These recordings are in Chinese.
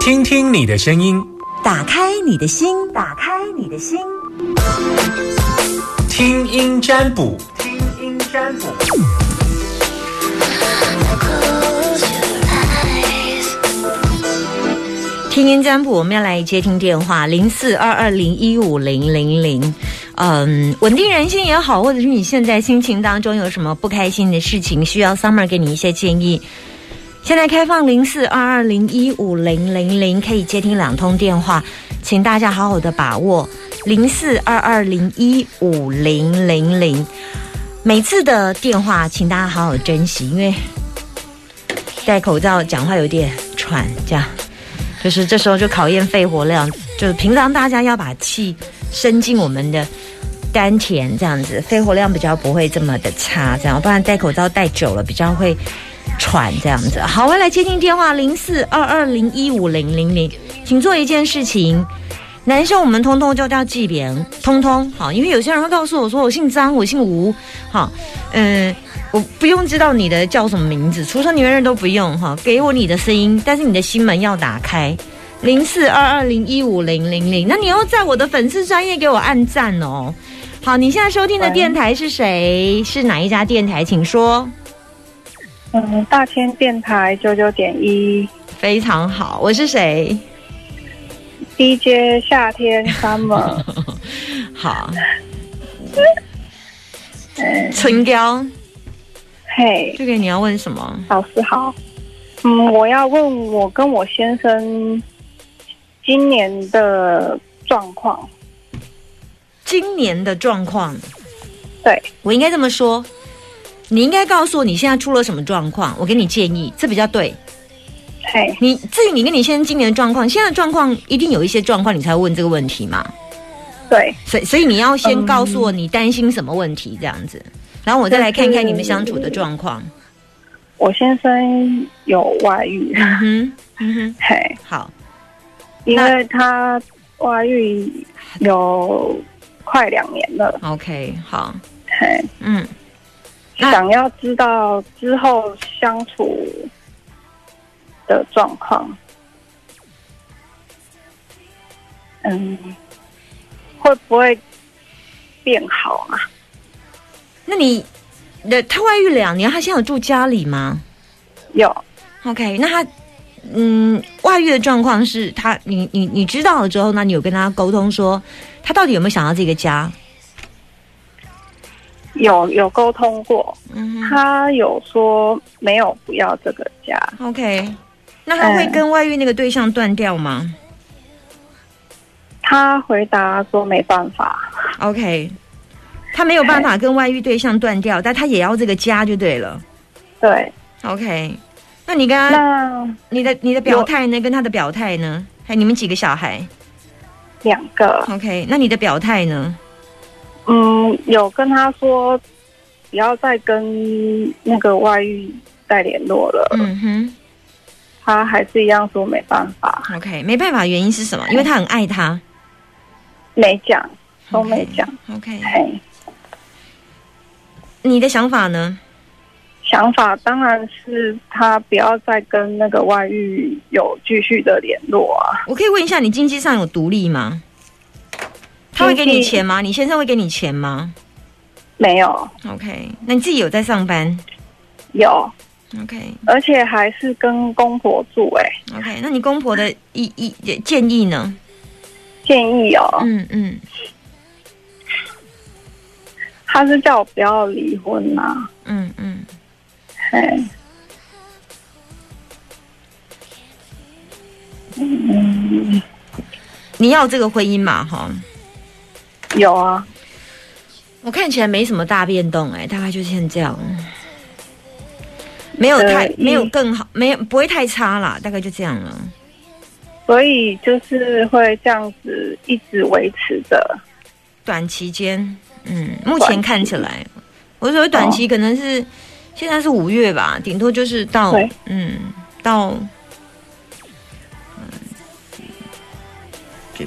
听听你的声音，打开你的心，打开你的心，听音占卜，听音占卜。听音占卜，我们要来接听电话，零四二二零一五零零零。嗯，稳定人心也好，或者是你现在心情当中有什么不开心的事情，需要 Summer 给你一些建议。现在开放零四二二零一五零零零，可以接听两通电话，请大家好好的把握零四二二零一五零零零。每次的电话，请大家好好珍惜，因为戴口罩讲话有点喘，这样就是这时候就考验肺活量。就是平常大家要把气伸进我们的丹田，这样子肺活量比较不会这么的差，这样不然戴口罩戴久了比较会喘这样子。好，我来接听电话零四二二零一五零零零，请做一件事情。男生我们通通就叫纪莲，通通好，因为有些人会告诉我说我姓张，我姓吴，好，嗯，我不用知道你的叫什么名字，出生年月日都不用哈，给我你的声音，但是你的心门要打开。零四二二零一五零零零，那你要在我的粉丝专业给我按赞哦。好，你现在收听的电台是谁？是哪一家电台？请说。嗯，大千电台九九点一，非常好。我是谁？DJ 夏天 Summer。好。春娇。嘿。这个你要问什么？老师好。嗯，我要问我跟我先生。今年的状况，今年的状况，对我应该这么说，你应该告诉我你现在出了什么状况，我给你建议，这比较对。嘿，你至于你跟你先生今年的状况，现在状况一定有一些状况，你才会问这个问题嘛？对，所以所以你要先告诉我你担心什么问题，这样子，然后我再来看看你们相处的状况。我先生有外遇，嗯哼，嗯哼，嘿，好。因为他外遇有快两年了。OK，好，嘿，嗯，想要知道之后相处的状况，嗯，会不会变好啊？那你那他外遇两年，他现在有住家里吗？有。OK，那他。嗯，外遇的状况是他，你你你知道了之后，那你有跟他沟通说，他到底有没有想要这个家？有有沟通过，嗯，他有说没有不要这个家。OK，那他会跟外遇那个对象断掉吗？他回答说没办法。OK，他没有办法跟外遇对象断掉，但他也要这个家就对了。对，OK。那你跟他，你的你的表态呢？跟他的表态呢？还你们几个小孩？两个。OK，那你的表态呢？嗯，有跟他说不要再跟那个外遇再联络了。嗯哼，他还是一样说没办法。OK，没办法，原因是什么？因为他很爱他。没讲，都没讲。OK，你的想法呢？想法当然是他不要再跟那个外遇有继续的联络啊！我可以问一下，你经济上有独立吗？他会给你钱吗？你先生会给你钱吗？没有。OK，那你自己有在上班？有。OK，而且还是跟公婆住哎。OK，那你公婆的意意建议呢？建议哦。嗯嗯。他是叫我不要离婚呐。嗯嗯。嗯，你要这个婚姻嘛？哈，有啊。我看起来没什么大变动，哎，大概就像这样，没有太没有更好，没有不会太差啦，大概就这样了。所以就是会这样子一直维持着。短期间，嗯，目前看起来，我所谓短期可能是。现在是五月吧，顶多就是到嗯到嗯对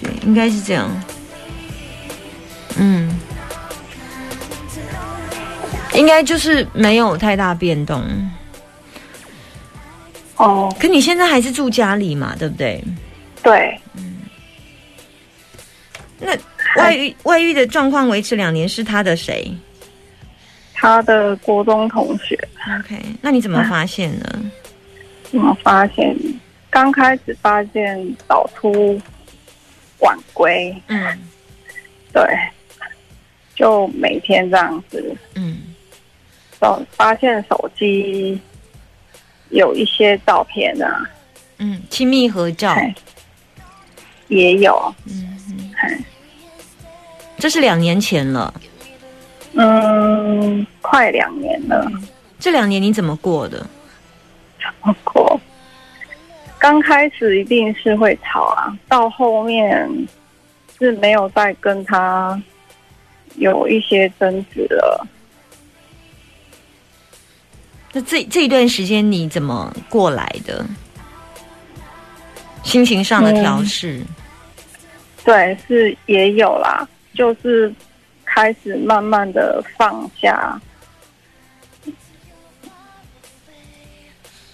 对，应该是这样，嗯，应该就是没有太大变动。哦，可你现在还是住家里嘛，对不对？对。嗯。那外遇外遇的状况维持两年，是他的谁？他的国中同学。OK，那你怎么发现呢？怎么发现？刚开始发现早出晚归。嗯。对。就每天这样子。嗯。手发现手机有一些照片啊。嗯，亲密合照。也有。嗯嗯。这是两年前了。嗯，快两年了。这两年你怎么过的？怎么过？刚开始一定是会吵啊，到后面是没有再跟他有一些争执了。那这这一段时间你怎么过来的？心情上的调试？对，是也有啦。就是开始慢慢的放下。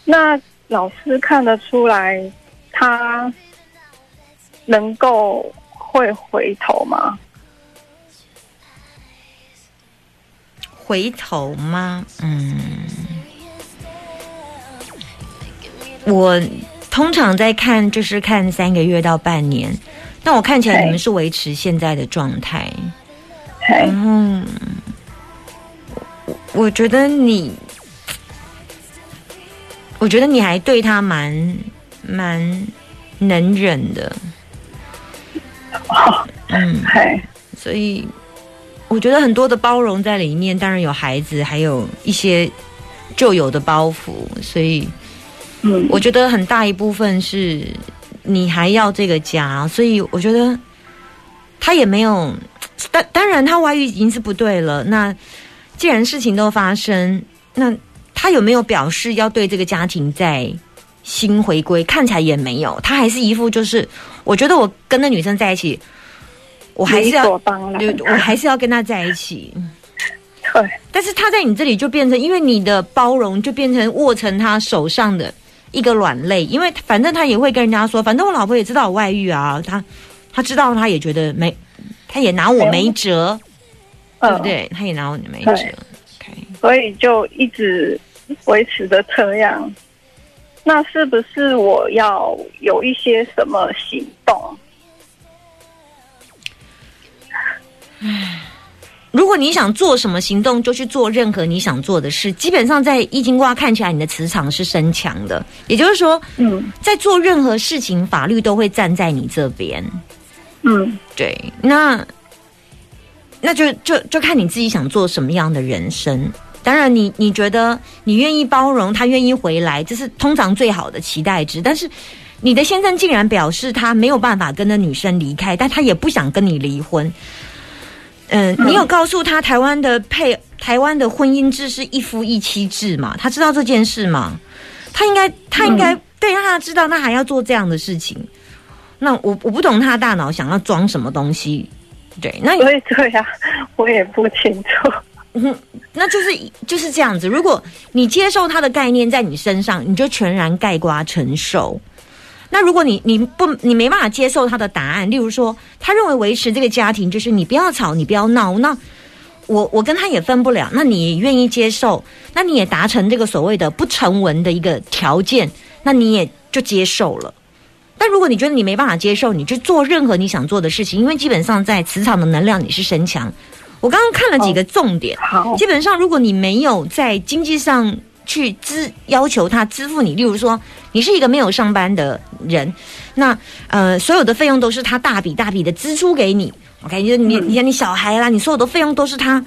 那老师看得出来，他能够会回头吗？回头吗？嗯，我通常在看，就是看三个月到半年。但我看起来你们是维持现在的状态，嗯，我觉得你，我觉得你还对他蛮蛮能忍的，嗯，所以我觉得很多的包容在里面，当然有孩子，还有一些旧有的包袱，所以，嗯，我觉得很大一部分是。你还要这个家，所以我觉得他也没有。当当然，他外遇已经是不对了。那既然事情都发生，那他有没有表示要对这个家庭再新回归？看起来也没有。他还是一副就是，我觉得我跟那女生在一起，我还是要，我还是要跟他在一起。对。但是他在你这里就变成，因为你的包容，就变成握成他手上的。一个软肋，因为反正他也会跟人家说，反正我老婆也知道我外遇啊，他他知道，他也觉得没，他也拿我没辙，对不对？他也拿我没辙，所以就一直维持着这样。那是不是我要有一些什么行动？如果你想做什么行动，就去做任何你想做的事。基本上在易经卦看起来，你的磁场是升强的，也就是说，嗯，在做任何事情，法律都会站在你这边。嗯，对，那那就就就看你自己想做什么样的人生。当然，你你觉得你愿意包容他，愿意回来，这是通常最好的期待值。但是，你的先生竟然表示他没有办法跟那女生离开，但他也不想跟你离婚。嗯，你有告诉他台湾的配台湾的婚姻制是一夫一妻制嘛？他知道这件事吗？他应该他应该对让他知道，他还要做这样的事情。那我我不懂他大脑想要装什么东西。对，那对对呀，我也不清楚。嗯，那就是就是这样子。如果你接受他的概念在你身上，你就全然盖瓜承受。那如果你你不你没办法接受他的答案，例如说他认为维持这个家庭就是你不要吵你不要闹，那我我跟他也分不了。那你愿意接受？那你也达成这个所谓的不成文的一个条件，那你也就接受了。但如果你觉得你没办法接受，你就做任何你想做的事情，因为基本上在磁场的能量你是身强。我刚刚看了几个重点，基本上如果你没有在经济上。去支要求他支付你，例如说你是一个没有上班的人，那呃所有的费用都是他大笔大笔的支出给你。OK，就你你像你小孩啦，你所有的费用都是他。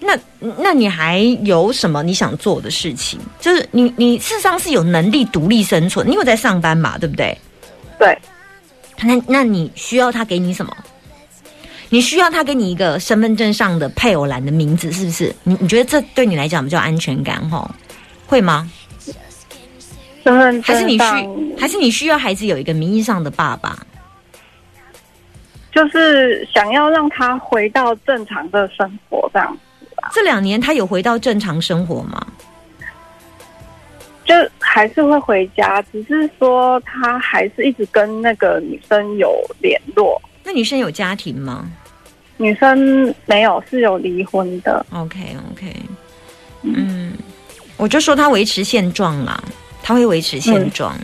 那那你还有什么你想做的事情？就是你你事实上是有能力独立生存，你有在上班嘛？对不对？对。那那你需要他给你什么？你需要他给你一个身份证上的配偶栏的名字，是不是？你你觉得这对你来讲比较安全感？吼，会吗？身份证还是你需还是你需要孩子有一个名义上的爸爸？就是想要让他回到正常的生活这样子。这两年他有回到正常生活吗？就还是会回家，只是说他还是一直跟那个女生有联络。那女生有家庭吗？女生没有，是有离婚的。OK OK，嗯，我就说她维持现状啦，她会维持现状。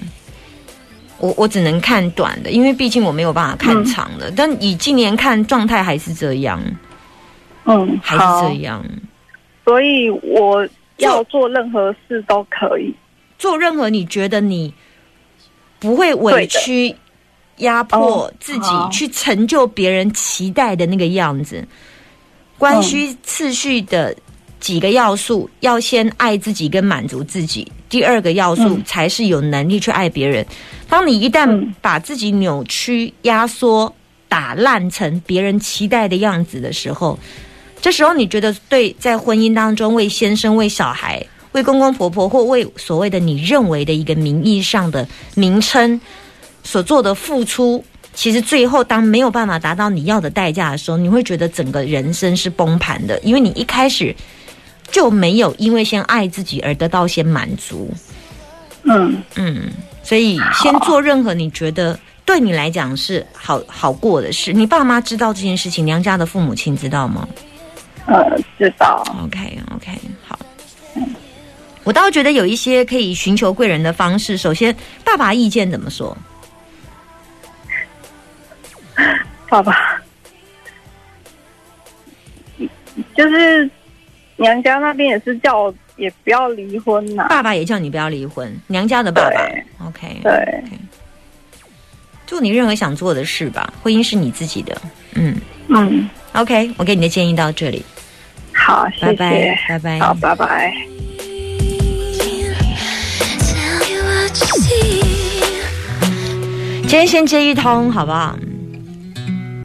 我我只能看短的，因为毕竟我没有办法看长的。但以今年看状态还是这样，嗯，还是这样。所以我要做任何事都可以。做任何你觉得你不会委屈、压迫自己去成就别人期待的那个样子，关系次序的几个要素，要先爱自己跟满足自己，第二个要素才是有能力去爱别人。当你一旦把自己扭曲、压缩、打烂成别人期待的样子的时候，这时候你觉得对，在婚姻当中为先生、为小孩。为公公婆婆或为所谓的你认为的一个名义上的名称所做的付出，其实最后当没有办法达到你要的代价的时候，你会觉得整个人生是崩盘的，因为你一开始就没有因为先爱自己而得到先满足。嗯嗯，所以先做任何你觉得对你来讲是好好过的事。你爸妈知道这件事情，娘家的父母亲知道吗？呃，知道。OK OK，好。我倒觉得有一些可以寻求贵人的方式。首先，爸爸意见怎么说？爸爸，就是娘家那边也是叫我也不要离婚呐。爸爸也叫你不要离婚，娘家的爸爸。OK，对，做你任何想做的事吧。婚姻是你自己的。嗯嗯。OK，我给你的建议到这里。好，谢谢，拜拜。好，拜拜。今天先接一通，好不好？